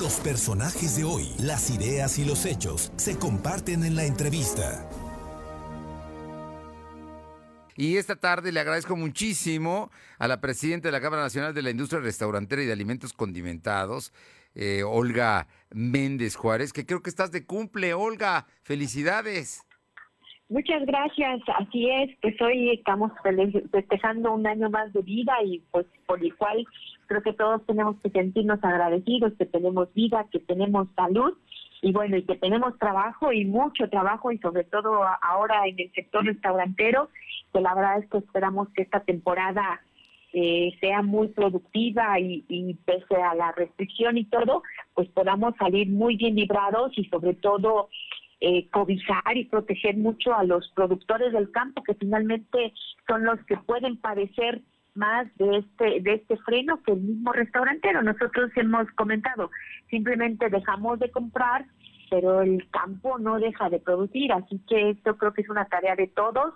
Los personajes de hoy, las ideas y los hechos se comparten en la entrevista. Y esta tarde le agradezco muchísimo a la presidenta de la Cámara Nacional de la Industria Restaurantera y de Alimentos Condimentados, eh, Olga Méndez Juárez, que creo que estás de cumple, Olga. Felicidades. Muchas gracias, así es, pues hoy estamos festejando un año más de vida y pues por igual creo que todos tenemos que sentirnos agradecidos, que tenemos vida, que tenemos salud y bueno, y que tenemos trabajo y mucho trabajo y sobre todo ahora en el sector restaurantero, que la verdad es que esperamos que esta temporada eh, sea muy productiva y, pese a la restricción y todo, pues podamos salir muy bien librados y sobre todo eh, cobijar y proteger mucho a los productores del campo, que finalmente son los que pueden padecer más de este de este freno que el mismo restaurantero. Nosotros hemos comentado, simplemente dejamos de comprar, pero el campo no deja de producir, así que esto creo que es una tarea de todos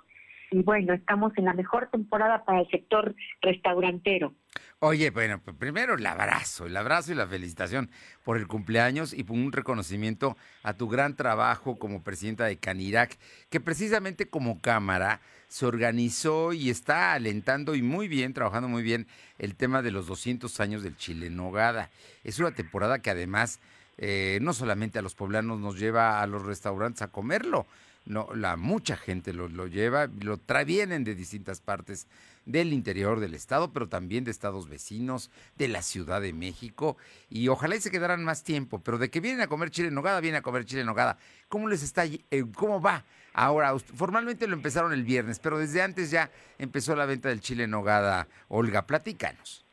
y bueno, estamos en la mejor temporada para el sector restaurantero. Oye, bueno, pues primero el abrazo, el abrazo y la felicitación por el cumpleaños y por un reconocimiento a tu gran trabajo como presidenta de Canirac, que precisamente como Cámara se organizó y está alentando y muy bien, trabajando muy bien el tema de los 200 años del Chile Nogada. Es una temporada que además eh, no solamente a los poblanos nos lleva a los restaurantes a comerlo, no, la mucha gente lo, lo lleva, lo trae, vienen de distintas partes del interior del estado, pero también de estados vecinos, de la Ciudad de México, y ojalá y se quedaran más tiempo, pero de que vienen a comer chile en nogada, vienen a comer chile en nogada. ¿Cómo les está, eh, cómo va? Ahora, formalmente lo empezaron el viernes, pero desde antes ya empezó la venta del chile en nogada. Olga, platícanos.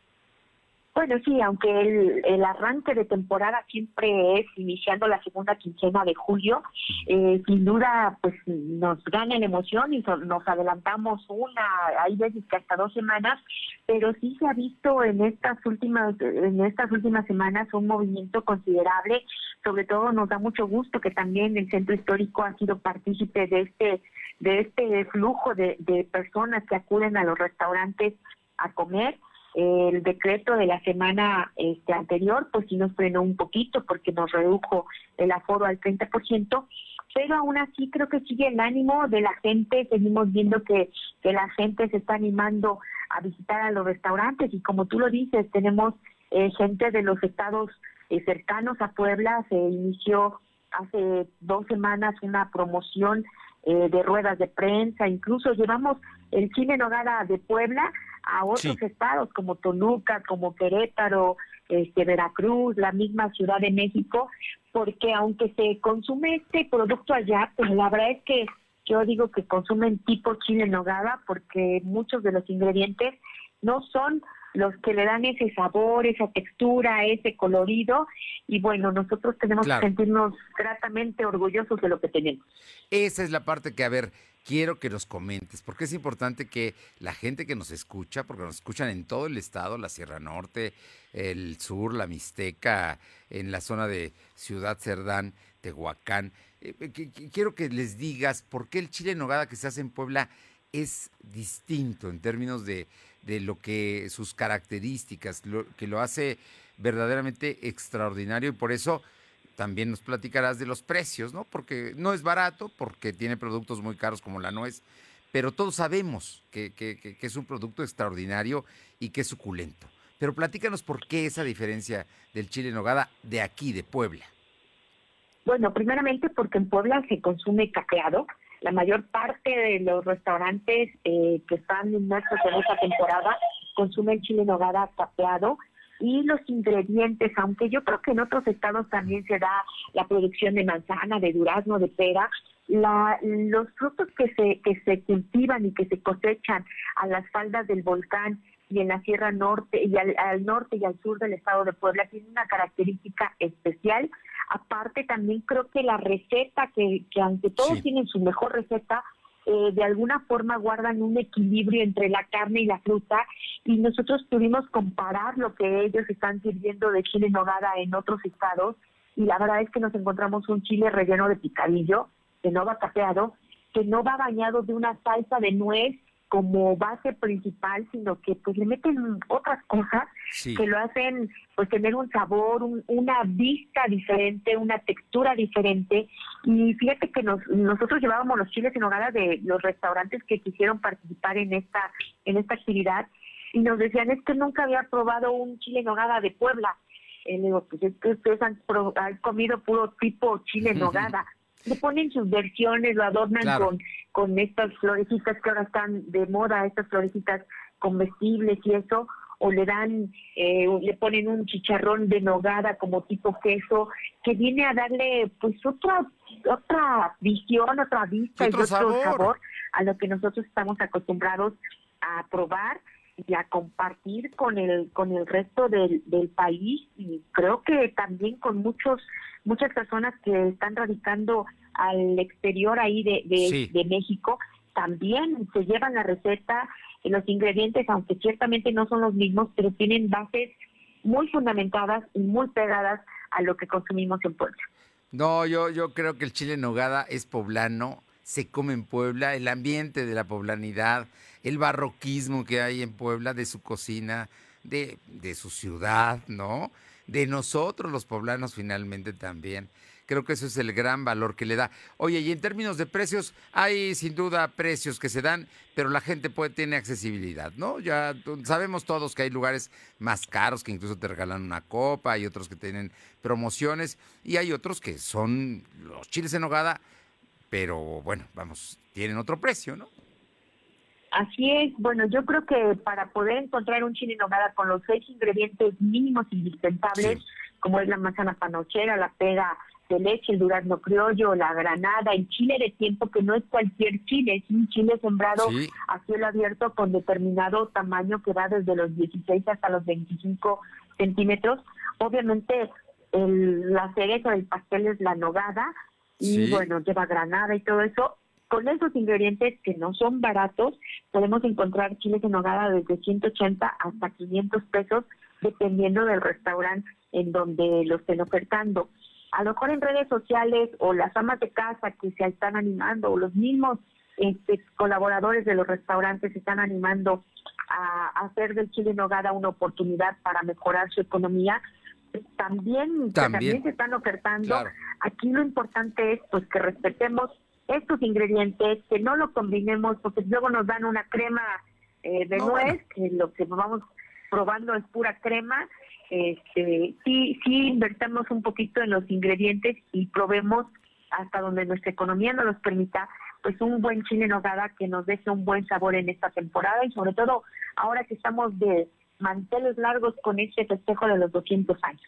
Bueno, sí, aunque el, el, arranque de temporada siempre es iniciando la segunda quincena de julio, eh, sin duda pues nos gana la emoción y nos adelantamos una, hay veces que hasta dos semanas, pero sí se ha visto en estas últimas, en estas últimas semanas un movimiento considerable, sobre todo nos da mucho gusto que también el centro histórico ha sido partícipe de este, de este flujo de, de personas que acuden a los restaurantes a comer el decreto de la semana este, anterior, pues sí nos frenó un poquito porque nos redujo el aforo al 30%, pero aún así creo que sigue el ánimo de la gente, seguimos viendo que, que la gente se está animando a visitar a los restaurantes y como tú lo dices, tenemos eh, gente de los estados eh, cercanos a Puebla, se inició hace dos semanas una promoción eh, de ruedas de prensa, incluso llevamos el cine Nogada de Puebla a otros estados como Toluca, como Querétaro, este, Veracruz, la misma Ciudad de México, porque aunque se consume este producto allá, pues la verdad es que yo digo que consumen tipo chile en nogada porque muchos de los ingredientes no son los que le dan ese sabor, esa textura, ese colorido. Y bueno, nosotros tenemos que sentirnos gratamente orgullosos de lo que tenemos. Esa es la parte que, a ver, quiero que nos comentes, porque es importante que la gente que nos escucha, porque nos escuchan en todo el estado, la Sierra Norte, el sur, la Mixteca, en la zona de Ciudad Cerdán, Tehuacán, eh, eh, quiero que les digas por qué el chile en nogada que se hace en Puebla es distinto en términos de, de lo que sus características, lo, que lo hace verdaderamente extraordinario y por eso también nos platicarás de los precios, ¿no? Porque no es barato, porque tiene productos muy caros como la nuez, pero todos sabemos que, que, es un producto extraordinario y que es suculento. Pero platícanos por qué esa diferencia del chile en nogada de aquí, de Puebla. Bueno, primeramente porque en Puebla se consume capeado. La mayor parte de los restaurantes eh, que están inmersos en esta temporada consumen chile en nogada capeado y los ingredientes, aunque yo creo que en otros estados también se da la producción de manzana, de durazno, de pera, la, los frutos que se, que se cultivan y que se cosechan a las faldas del volcán y en la Sierra Norte y al, norte y al sur del estado de Puebla tienen una característica especial. Aparte también creo que la receta, que, que aunque todos tienen su mejor receta, eh, de alguna forma guardan un equilibrio entre la carne y la fruta y nosotros pudimos comparar lo que ellos están sirviendo de chile nogada en otros estados y la verdad es que nos encontramos un chile relleno de picadillo, que no va capeado, que no va bañado de una salsa de nuez como base principal, sino que pues le meten otras cosas que lo hacen pues tener un sabor, una vista diferente, una textura diferente. Y fíjate que nos, nosotros llevábamos los chiles en hogada de los restaurantes que quisieron participar en esta en esta actividad y nos decían es que nunca había probado un chile en hogada de Puebla. Y digo, pues es que ustedes han, comido puro tipo chile en hogada. Le ponen sus versiones, lo adornan con, con estas florecitas que ahora están de moda, estas florecitas comestibles y eso, o le dan, eh, le ponen un chicharrón de nogada como tipo queso, que viene a darle pues otra otra visión, otra vista y otro sabor a lo que nosotros estamos acostumbrados a probar y a compartir con el con el resto del, del país y creo que también con muchos muchas personas que están radicando al exterior ahí de, de, México también se llevan la receta los ingredientes aunque ciertamente no son los mismos pero tienen bases muy fundamentadas y muy pegadas a lo que consumimos en Puebla. No, yo yo creo que el chile en nogada es poblano se come en Puebla, el ambiente de la poblanidad, el barroquismo que hay en Puebla, de su cocina, de, de su ciudad, ¿no? De nosotros los poblanos finalmente también. Creo que eso es el gran valor que le da. Oye, y en términos de precios, hay sin duda precios que se dan, pero la gente puede, tiene accesibilidad, ¿no? Ya sabemos todos que hay lugares más caros que incluso te regalan una copa, hay otros que tienen promociones y hay otros que son los chiles en hogada pero bueno, vamos, tienen otro precio, ¿no? Así es, bueno, yo creo que para poder encontrar un chile en nogada con los seis ingredientes mínimos indispensables, como es la manzana panochera, la pega de leche, el durazno criollo, la granada, el chile de tiempo, que no es cualquier chile, es un chile sembrado a cielo abierto con determinado tamaño que va desde los 16 hasta los 25 centímetros. Obviamente, el, la cereza del pastel es la nogada, y bueno, lleva granada y todo eso. Con esos ingredientes que no son baratos, podemos encontrar chiles en nogada desde 180 hasta 500 pesos, dependiendo del restaurante en donde lo estén ofertando. A lo mejor en redes sociales o las amas de casa que se están animando o los mismos este, colaboradores de los restaurantes se están animando a hacer del chile en nogada una oportunidad para mejorar su economía, también, también. se están ofertando. Aquí lo importante es pues que respetemos estos ingredientes, que no lo combinemos, porque luego nos dan una crema eh, de nuez, que lo que vamos probando es pura crema. Este, sí, sí invertamos un poquito en los ingredientes y probemos hasta donde nuestra economía nos los permita, pues un buen chile en nogada que nos deje un buen sabor en esta temporada y sobre todo ahora que estamos de manteles largos con este festejo de los 200 años.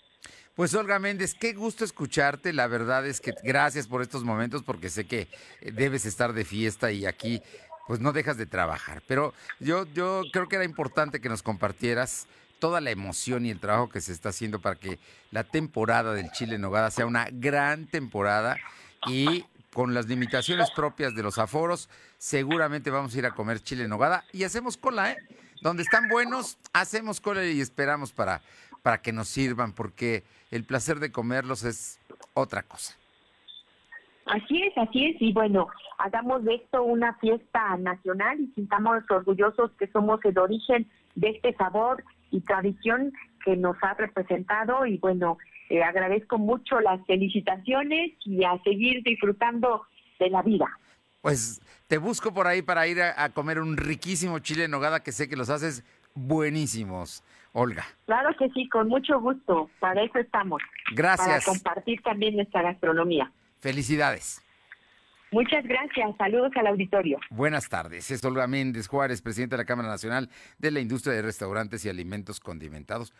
Pues Olga Méndez, qué gusto escucharte. La verdad es que gracias por estos momentos porque sé que debes estar de fiesta y aquí pues no dejas de trabajar. Pero yo, yo creo que era importante que nos compartieras toda la emoción y el trabajo que se está haciendo para que la temporada del Chile Nogada sea una gran temporada y con las limitaciones propias de los aforos, seguramente vamos a ir a comer chile nogada y hacemos cola, ¿eh? donde están buenos, hacemos cola y esperamos para, para que nos sirvan, porque el placer de comerlos es otra cosa. Así es, así es, y bueno, hagamos de esto una fiesta nacional y sintamos orgullosos que somos el origen de este sabor y tradición que nos ha representado y bueno, eh, agradezco mucho las felicitaciones y a seguir disfrutando de la vida. Pues te busco por ahí para ir a, comer un riquísimo chile en nogada que sé que los haces buenísimos, Olga. Claro que sí, con mucho gusto. Para eso estamos. Gracias. Para compartir también nuestra gastronomía. Felicidades. Muchas gracias. Saludos al auditorio. Buenas tardes. Es Olga Méndez Juárez, presidenta de la Cámara Nacional de la Industria de Restaurantes y Alimentos Condimentados.